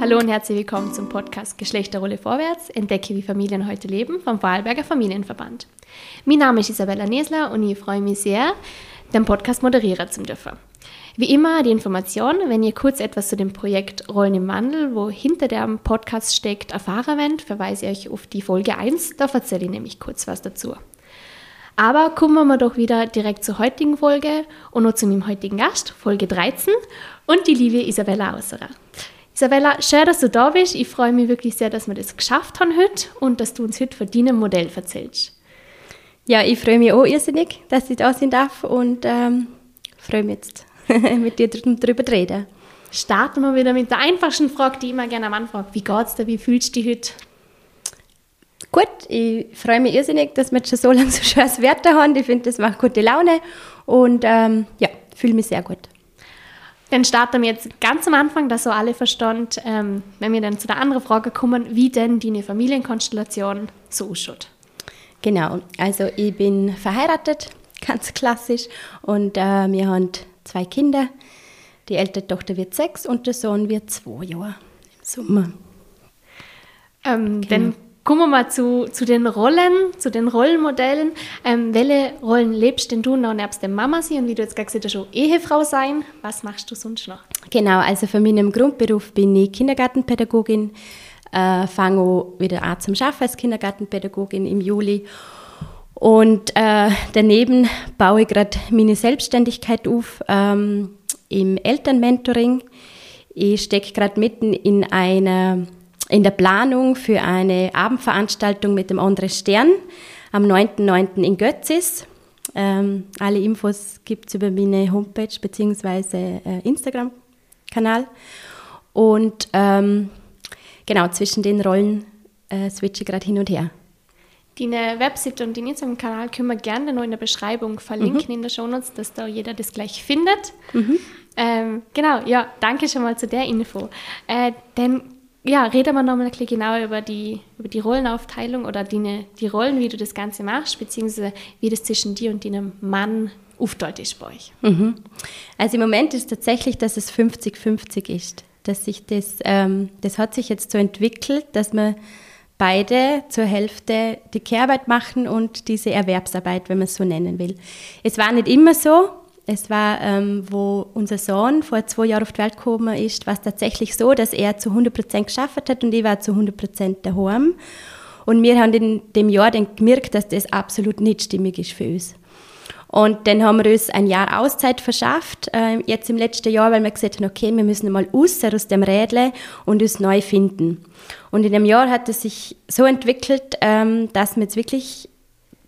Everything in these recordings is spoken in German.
Hallo und herzlich willkommen zum Podcast Geschlechterrolle vorwärts. Entdecke, wie Familien heute leben vom Vorarlberger Familienverband. Mein Name ist Isabella Nesler und ich freue mich sehr, den Podcast moderieren zu dürfen. Wie immer die Information, wenn ihr kurz etwas zu dem Projekt Rollen im Wandel, wo hinter dem Podcast steckt, erfahren wollt, verweise ich euch auf die Folge 1, da erzähle ich nämlich kurz was dazu. Aber kommen wir doch wieder direkt zur heutigen Folge und noch zu meinem heutigen Gast, Folge 13 und die liebe Isabella Ausserer. Isabella, schön, dass du da bist. Ich freue mich wirklich sehr, dass wir das geschafft haben heute und dass du uns heute von deinem Modell erzählst. Ja, ich freue mich auch irrsinnig, dass ich da sein darf und ähm, freue mich jetzt, mit dir darüber zu reden. Starten wir wieder mit der einfachsten Frage, die ich immer gerne am Anfang. Wie geht's dir? Wie fühlst du dich heute? Gut, ich freue mich irrsinnig, dass wir schon so lange so schönes Wetter haben. Ich finde, das macht gute Laune und ähm, ja, fühle mich sehr gut. Dann starten wir jetzt ganz am Anfang, dass so alle verstand, ähm, wenn wir dann zu der anderen Frage kommen, wie denn deine Familienkonstellation so ausschaut. Genau, also ich bin verheiratet, ganz klassisch, und äh, wir haben zwei Kinder. Die ältere Tochter wird sechs und der Sohn wird zwei Jahre im Sommer. Ähm, genau. Dann Kommen wir mal zu, zu den Rollen, zu den Rollenmodellen. Ähm, welche Rollen lebst denn du noch nebst der Mama sein und wie du jetzt gesagt hast, schon Ehefrau sein? Was machst du sonst noch? Genau, also für meinen Grundberuf bin ich Kindergartenpädagogin, äh, fange wieder an zum Arbeiten als Kindergartenpädagogin im Juli und äh, daneben baue ich gerade meine Selbstständigkeit auf ähm, im Elternmentoring. Ich stecke gerade mitten in einer in der Planung für eine Abendveranstaltung mit dem Andre Stern am 9.9. in Götzis. Ähm, alle Infos gibt es über meine Homepage bzw. Äh, Instagram-Kanal. Und ähm, genau, zwischen den Rollen äh, switche ich gerade hin und her. Deine Website und den Instagram-Kanal können wir gerne noch in der Beschreibung verlinken mhm. in der Shownotes, dass da jeder das gleich findet. Mhm. Ähm, genau, ja, danke schon mal zu der Info. Äh, denn ja, reden wir nochmal ein bisschen genauer über die, über die Rollenaufteilung oder die, die Rollen, wie du das Ganze machst, beziehungsweise wie das zwischen dir und deinem Mann aufteilt ist bei euch. Mhm. Also im Moment ist tatsächlich, dass es 50-50 ist. Dass sich das, ähm, das hat sich jetzt so entwickelt, dass wir beide zur Hälfte die Kehrarbeit machen und diese Erwerbsarbeit, wenn man es so nennen will. Es war nicht immer so, es war, ähm, wo unser Sohn vor zwei Jahren auf die Welt gekommen ist, war es tatsächlich so, dass er zu 100 Prozent geschafft hat und ich war zu 100 Prozent daheim. Und wir haben in dem Jahr dann gemerkt, dass das absolut nicht stimmig ist für uns. Und dann haben wir uns ein Jahr Auszeit verschafft, äh, jetzt im letzten Jahr, weil wir gesagt haben, okay, wir müssen mal raus aus dem Rädle und uns neu finden. Und in dem Jahr hat es sich so entwickelt, ähm, dass wir jetzt wirklich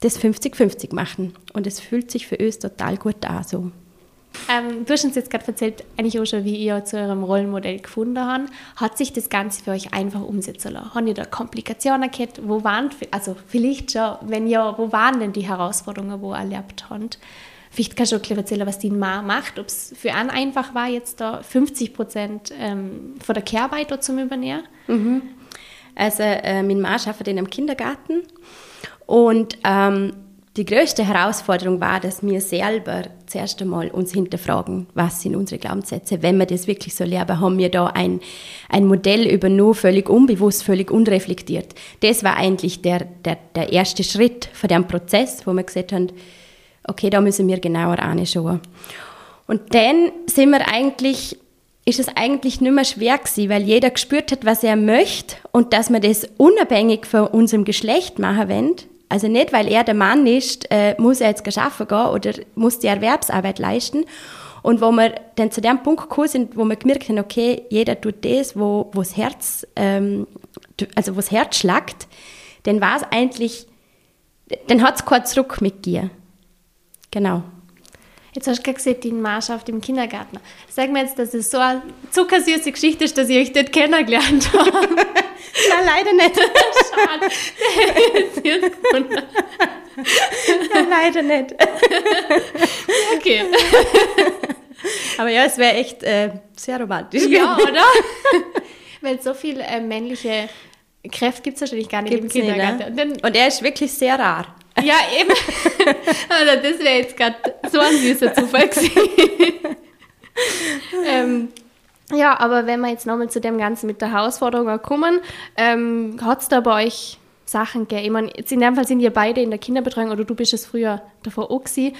das 50-50 machen. Und es fühlt sich für uns total gut an. So. Ähm, du hast uns jetzt gerade erzählt, eigentlich auch schon, wie ihr zu eurem Rollenmodell gefunden habt. Hat sich das Ganze für euch einfach umsetzen lassen? Habt ihr da Komplikationen gehabt? Wo waren, also vielleicht schon, wenn ja, wo waren denn die Herausforderungen, wo ihr erlebt habt? Vielleicht kannst du auch erzählen, was die Ma macht, ob es für einen einfach war, jetzt da 50 Prozent ähm, von der Kehrarbeit zu übernehmen. Mhm. Also äh, mein Mann arbeitet in einem Kindergarten und ähm, die größte Herausforderung war, dass wir selber zuerst einmal uns hinterfragen, was sind unsere Glaubenssätze. Wenn wir das wirklich so lernen, haben wir da ein, ein Modell übernommen, völlig unbewusst, völlig unreflektiert. Das war eigentlich der, der, der erste Schritt von dem Prozess, wo wir gesagt haben, okay, da müssen wir genauer anschauen. Und dann sind wir eigentlich ist es eigentlich nicht mehr schwer gewesen, weil jeder gespürt hat, was er möchte und dass wir das unabhängig von unserem Geschlecht machen wollen, also nicht, weil er der Mann ist, äh, muss er jetzt geschaffen gehen oder muss die Erwerbsarbeit leisten. Und wo wir dann zu dem Punkt gekommen sind, wo wir gemerkt haben, okay, jeder tut das, wo, wo das Herz, ähm, also wo das Herz schlagt, dann war es eigentlich, dann hat es keinen Zurück mit dir. Genau. Jetzt hast du gesagt, die Mannschaft im Kindergarten. Sag mir jetzt, dass es so eine zuckersüße Geschichte ist, dass ich euch dort kennengelernt habe. Nein, leider nicht. Schade. ja, leider nicht. okay. Aber ja, es wäre echt äh, sehr romantisch. Ja, oder? Weil so viele äh, männliche Kräfte gibt es wahrscheinlich gar nicht Gibt's im Kindergarten. Nicht, ne? Und er ist wirklich sehr rar. Ja, eben. Also das wäre jetzt gerade so ein süßer Zufall gewesen. ähm, Ja, aber wenn wir jetzt nochmal zu dem Ganzen mit der Herausforderung kommen, ähm, hat es da bei euch Sachen gegeben? Ich meine, jetzt in dem Fall sind ihr beide in der Kinderbetreuung oder du bist es früher davor auch gewesen.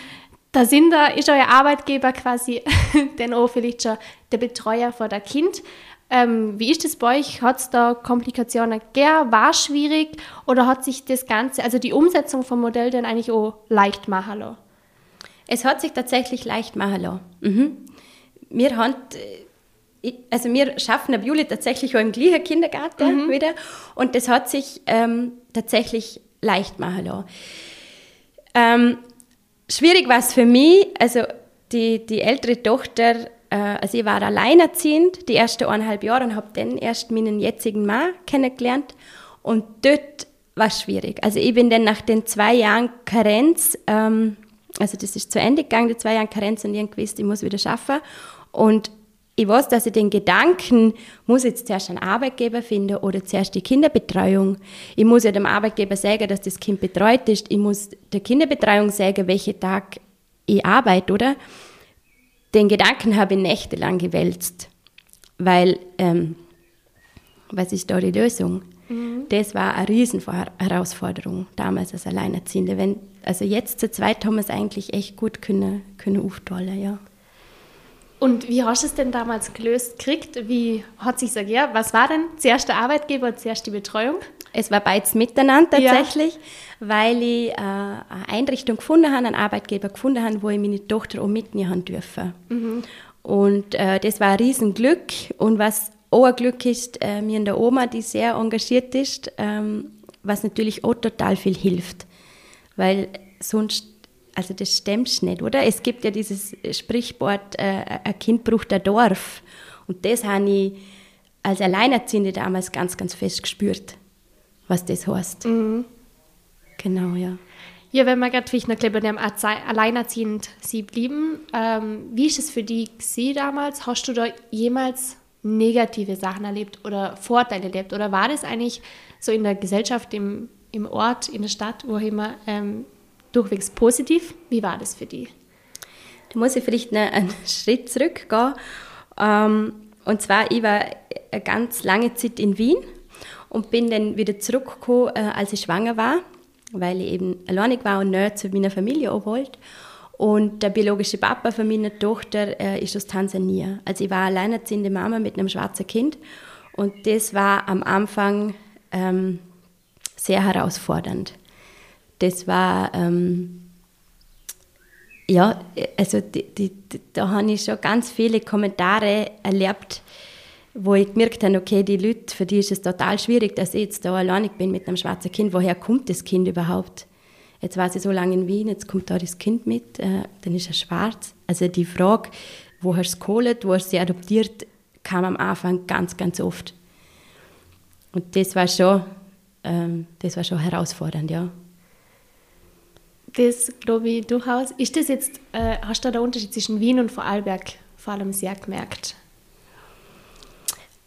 Da sind da, ist euer Arbeitgeber quasi dann auch vielleicht schon der Betreuer vor der Kind. Ähm, wie ist das bei euch? Hat es da Komplikationen gegeben? War es schwierig? Oder hat sich das Ganze, also die Umsetzung vom Modell dann eigentlich auch leicht machen lassen? Es hat sich tatsächlich leicht machen lassen. Mhm. Wir haben, äh, also wir schaffen ab Juli tatsächlich auch im gleichen Kindergarten mhm. wieder und das hat sich ähm, tatsächlich leicht machen lassen. Ähm, schwierig war es für mich, also die, die ältere Tochter äh, also ich war alleinerziehend die ersten eineinhalb Jahre und habe dann erst meinen jetzigen Mann kennengelernt. Und dort war schwierig. Also ich bin dann nach den zwei Jahren Karenz, ähm, also das ist zu Ende gegangen, die zwei Jahre Karenz und ich gewusst, ich muss wieder schaffen. Und ich weiß, dass ich den Gedanken, muss ich jetzt zuerst einen Arbeitgeber finden oder zuerst die Kinderbetreuung. Ich muss ja dem Arbeitgeber sagen, dass das Kind betreut ist. Ich muss der Kinderbetreuung sagen, welchen Tag ich arbeite, oder? Den Gedanken habe ich nächtelang gewälzt, weil ähm, was ist da die Lösung? Mhm. Das war eine Riesenherausforderung damals als Alleinerziehende. Wenn, also jetzt zu zweit haben wir es eigentlich echt gut können, können aufteilen, ja. Und wie hast du es denn damals gelöst gekriegt? Wie hat sich gesagt, ja, was war denn zuerst der Arbeitgeber und zuerst die Betreuung? Es war beides miteinander tatsächlich, ja. weil ich äh, eine Einrichtung gefunden habe, einen Arbeitgeber gefunden habe, wo ich meine Tochter auch mitnehmen durfte. Mhm. Und äh, das war ein Riesenglück. Und was auch ein Glück ist, äh, mir und der Oma, die sehr engagiert ist, ähm, was natürlich auch total viel hilft. Weil sonst, also das stimmt nicht, oder? Es gibt ja dieses Sprichwort, äh, ein Kind braucht ein Dorf. Und das habe ich als Alleinerziehende damals ganz, ganz fest gespürt was das heißt. Mhm. Genau, ja. Ja, wenn wir gerade vielleicht noch bei dem Alleinerziehend sie blieben, ähm, wie ist es für dich sie damals? Hast du da jemals negative Sachen erlebt oder Vorteile erlebt? Oder war das eigentlich so in der Gesellschaft, im, im Ort, in der Stadt, wo immer ähm, durchwegs positiv? Wie war das für dich? Da muss ich vielleicht einen Schritt zurückgehen. Ähm, und zwar, ich war eine ganz lange Zeit in Wien und bin dann wieder zurückgekommen, äh, als ich schwanger war, weil ich eben alleinig war und näher zu meiner Familie wollte. Und der biologische Papa von meiner Tochter äh, ist aus Tansania. Also ich war alleinerziehende Mama mit einem schwarzen Kind und das war am Anfang ähm, sehr herausfordernd. Das war ähm, ja, also die, die, da habe ich schon ganz viele Kommentare erlebt, wo ich gemerkt habe, okay, die Leute, für die ist es total schwierig, dass ich jetzt da alleinig bin mit einem schwarzen Kind. Woher kommt das Kind überhaupt? Jetzt war sie so lange in Wien, jetzt kommt da das Kind mit, äh, dann ist er schwarz. Also die Frage, wo hast du es geholt, wo hast du sie adoptiert, kam am Anfang ganz, ganz oft. Und das war schon, ähm, das war schon herausfordernd, ja. Das glaube ich durchaus. Ist das jetzt, äh, hast du da den Unterschied zwischen Wien und Vorarlberg vor allem sehr gemerkt?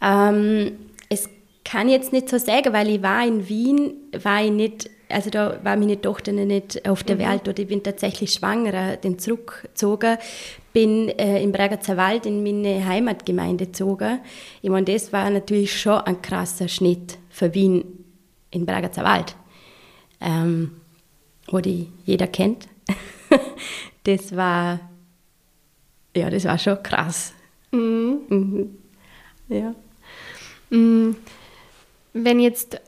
Ähm, es kann jetzt nicht so sagen, weil ich war in Wien, war ich nicht, also da war meine Tochter nicht auf der mhm. Welt oder ich bin tatsächlich schwanger, den zurückgezogen, bin äh, im Bregenzer Wald in meine Heimatgemeinde gezogen. Ich meine, das war natürlich schon ein krasser Schnitt für Wien in Bregenzer Wald, ähm, wo die jeder kennt. das war, ja, das war schon krass. Mhm. Mhm. Ja. Mm, wenn jetzt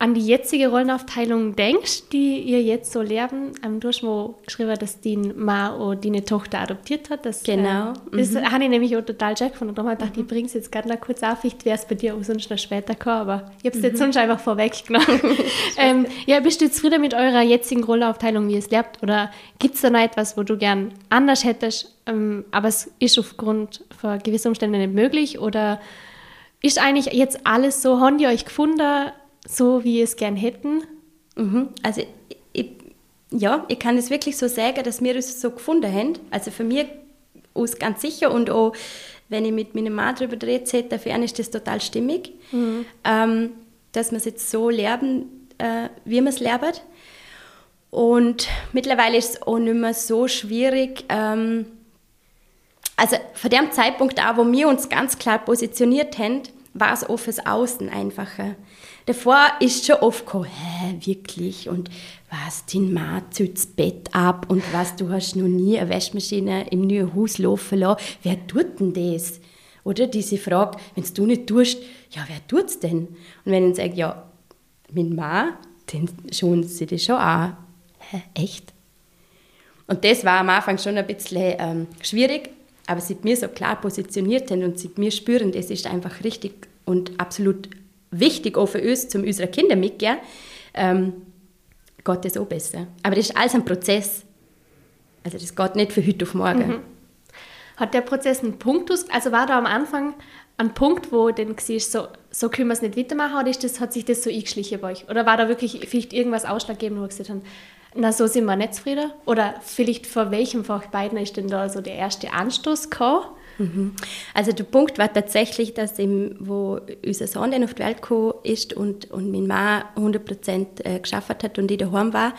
an die jetzige Rollenaufteilung denkst, die ihr jetzt so lernen, ähm, du hast mal geschrieben, dass dein Mann oder deine Tochter adoptiert hat. Das, genau. Äh, das mhm. habe ich nämlich auch total check gefunden. Darum habe ich gedacht, ich bringe es jetzt gerade noch kurz auf. Ich wäre es bei dir auch sonst noch später gekommen, aber ich habe es mhm. jetzt sonst einfach vorweggenommen. ähm, ja, bist du zufrieden mit eurer jetzigen Rollenaufteilung, wie es lebt? Oder gibt es da noch etwas, wo du gern anders hättest, ähm, aber es ist aufgrund von gewissen Umständen nicht möglich? Oder ist eigentlich jetzt alles so, haben die euch gefunden, so wie ihr es gern hätten? Mhm. Also ich, ja, ich kann es wirklich so sagen, dass wir es so gefunden haben. Also für mich aus ganz sicher und auch wenn ich mit meinem Mann darüber rede, dafür ist das total stimmig, mhm. ähm, dass wir es jetzt so lernen, äh, wie wir es lernen. Und mittlerweile ist es auch nicht mehr so schwierig, ähm, also von dem Zeitpunkt an, wo wir uns ganz klar positioniert haben, war es auch fürs Außen einfacher. Davor ist schon oft gekommen, hä, wirklich, und was, dein Mann zieht das Bett ab und was, du hast noch nie eine Waschmaschine im neuen Haus laufen lassen. Wer tut denn das? Oder diese Frage, wenn du nicht tust, ja, wer tut es denn? Und wenn ich sage, ja, mein Mann, dann schauen sie das schon an. Hä, echt? Und das war am Anfang schon ein bisschen ähm, schwierig, aber seit wir so klar positioniert haben und seit wir spüren, das ist einfach richtig und absolut wichtig auch für uns, zum unsere Kinder mitgeben, ähm, geht das auch besser. Aber das ist alles ein Prozess. Also das geht nicht von heute auf morgen. Mhm. Hat der Prozess einen Punkt, also war da am Anfang ein Punkt, wo dann siehst, so, so können wir es nicht weitermachen, oder ist das, hat sich das so eingeschlichen bei euch? Oder war da wirklich vielleicht irgendwas ausschlaggebend, wo ihr gesagt habt, na, so sind wir nicht zufrieden? Oder vielleicht vor welchem von beiden ist denn da so der erste Anstoß gekommen? Mhm. Also der Punkt war tatsächlich, dass im, wo unser Sohn dann auf die Welt gekommen ist und, und mein Mann 100% äh, geschafft hat und ich daheim war,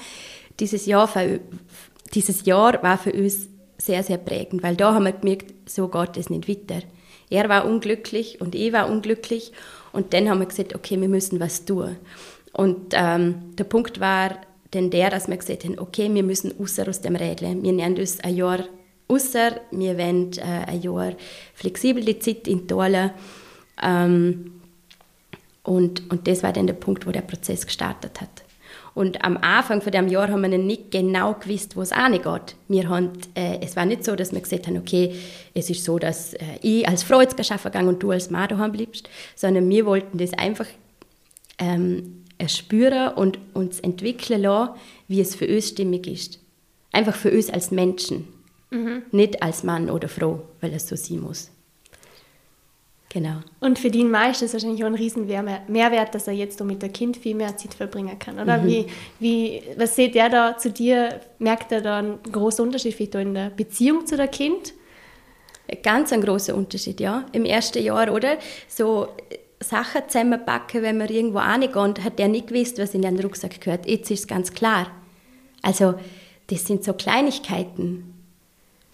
dieses Jahr, für, dieses Jahr war für uns sehr, sehr prägend, weil da haben wir gemerkt, so geht es nicht weiter. Er war unglücklich und ich war unglücklich und dann haben wir gesagt, okay, wir müssen was tun. Und ähm, der Punkt war, denn der, dass wir gesagt haben, okay, wir müssen raus aus dem Rädle. Wir nehmen uns ein Jahr raus, wir wollen äh, ein Jahr flexibel die Zeit in Tolle. Ähm, und, und das war dann der Punkt, wo der Prozess gestartet hat. Und am Anfang von dem Jahr haben wir nicht genau gewusst, wo es geht. Wir haben, äh, es war nicht so, dass wir gesagt haben, okay, es ist so, dass äh, ich als Frau jetzt arbeiten gehe und du als Mann daheim bleibst, sondern wir wollten das einfach ähm, spüren und uns entwickeln lassen, wie es für uns stimmig ist. Einfach für uns als Menschen. Mhm. Nicht als Mann oder Frau, weil es so sein muss. Genau. Und für den Mann ist das wahrscheinlich auch ein riesen Mehrwert, dass er jetzt mit der Kind viel mehr Zeit verbringen kann, oder? Mhm. Wie, wie, was seht er da zu dir? Merkt er da einen großen Unterschied vielleicht in der Beziehung zu der Kind? Ganz ein großer Unterschied, ja. Im ersten Jahr, oder? So Sachen zusammenpacken, wenn wir irgendwo reingehen, hat der nicht gewusst, was in den Rucksack gehört. Jetzt ist es ganz klar. Also, das sind so Kleinigkeiten,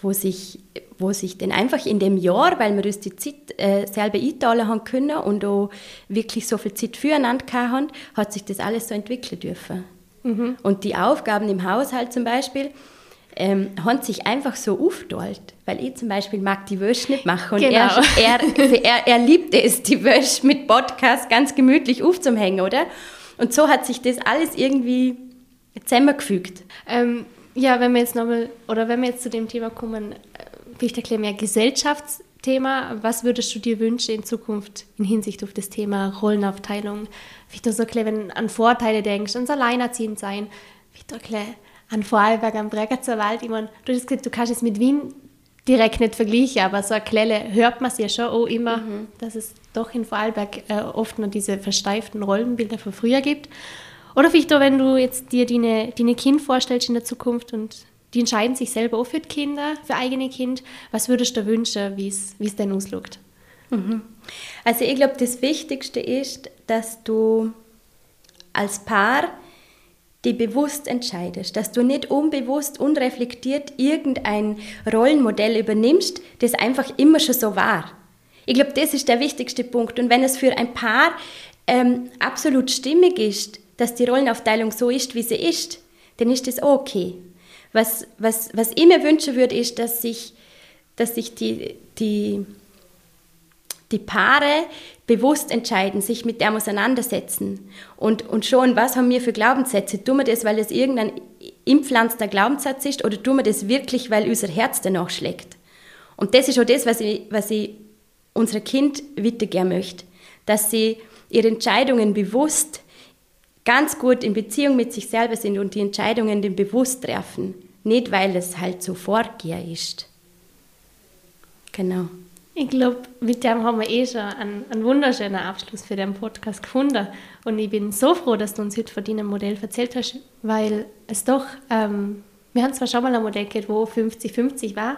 wo sich, wo sich dann einfach in dem Jahr, weil wir uns die Zeit äh, selber einteilen haben können und auch wirklich so viel Zeit füreinander haben, hat sich das alles so entwickeln dürfen. Mhm. Und die Aufgaben im Haushalt zum Beispiel, ähm, haben sich einfach so aufgeteilt. Weil ich zum Beispiel mag die Wäsche nicht machen. Und genau. er, er, er, er liebt es, die Wäsche mit Podcast ganz gemütlich aufzuhängen, oder? Und so hat sich das alles irgendwie zusammengefügt. Ähm, ja, wenn wir jetzt nochmal, oder wenn wir jetzt zu dem Thema kommen, vielleicht äh, erklären wir Gesellschaftsthema. Was würdest du dir wünschen in Zukunft in Hinsicht auf das Thema Rollenaufteilung? Vielleicht du so erklären, wenn du an Vorteile denkst, ans Alleinerziehend sein, vielleicht erklären, an Vorarlberg am Bregenzer Wald, ich meine, du hast gesagt, du kannst es mit Wien direkt nicht vergleichen, aber so eine Klelle hört man es ja schon auch immer, mhm. dass es doch in Vorarlberg äh, oft noch diese versteiften Rollenbilder von früher gibt. Oder vielleicht auch, wenn du jetzt dir deine, deine Kind vorstellst in der Zukunft und die entscheiden sich selber auch für die Kinder, für eigene Kind, was würdest du wünschen, wie es denn aussieht? Mhm. Also ich glaube, das Wichtigste ist, dass du als Paar die bewusst entscheidest, dass du nicht unbewusst, unreflektiert irgendein Rollenmodell übernimmst, das einfach immer schon so war. Ich glaube, das ist der wichtigste Punkt. Und wenn es für ein Paar ähm, absolut stimmig ist, dass die Rollenaufteilung so ist, wie sie ist, dann ist das okay. Was, was, was ich mir wünschen würde, ist, dass sich, dass sich die, die die Paare bewusst entscheiden, sich mit dem auseinandersetzen und, und schauen, was haben wir für Glaubenssätze. Tun wir das, weil es irgendein impflanzter Glaubenssatz ist oder tun wir das wirklich, weil unser Herz danach schlägt? Und das ist auch das, was ich, was ich unserem Kind weitergeben möchte, dass sie ihre Entscheidungen bewusst ganz gut in Beziehung mit sich selber sind und die Entscheidungen dann bewusst treffen, nicht weil es halt so vorgehen ist. Genau. Ich glaube, mit dem haben wir eh schon einen, einen, wunderschönen Abschluss für den Podcast gefunden. Und ich bin so froh, dass du uns heute von deinem Modell erzählt hast, weil es doch, ähm, wir haben zwar schon mal ein Modell gehabt, wo 50-50 war.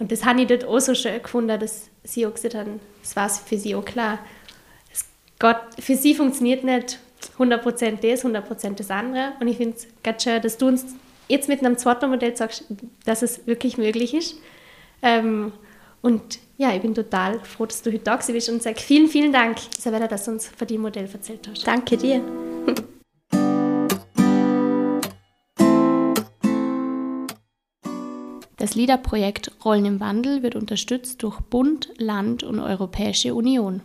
Und das habe ich dort auch so schön gefunden, dass sie auch gesagt haben, das war für sie auch klar. Es Gott, für sie funktioniert nicht 100% das, 100% das andere. Und ich finde es ganz schön, dass du uns jetzt mit einem zweiten Modell sagst, dass es wirklich möglich ist. Ähm, Und ja, ich bin total froh, dass du heute da bist und sage vielen, vielen Dank, Isabella, dass du uns von dem Modell erzählt hast. Danke dir. Das LIDA-Projekt Rollen im Wandel wird unterstützt durch Bund, Land und Europäische Union.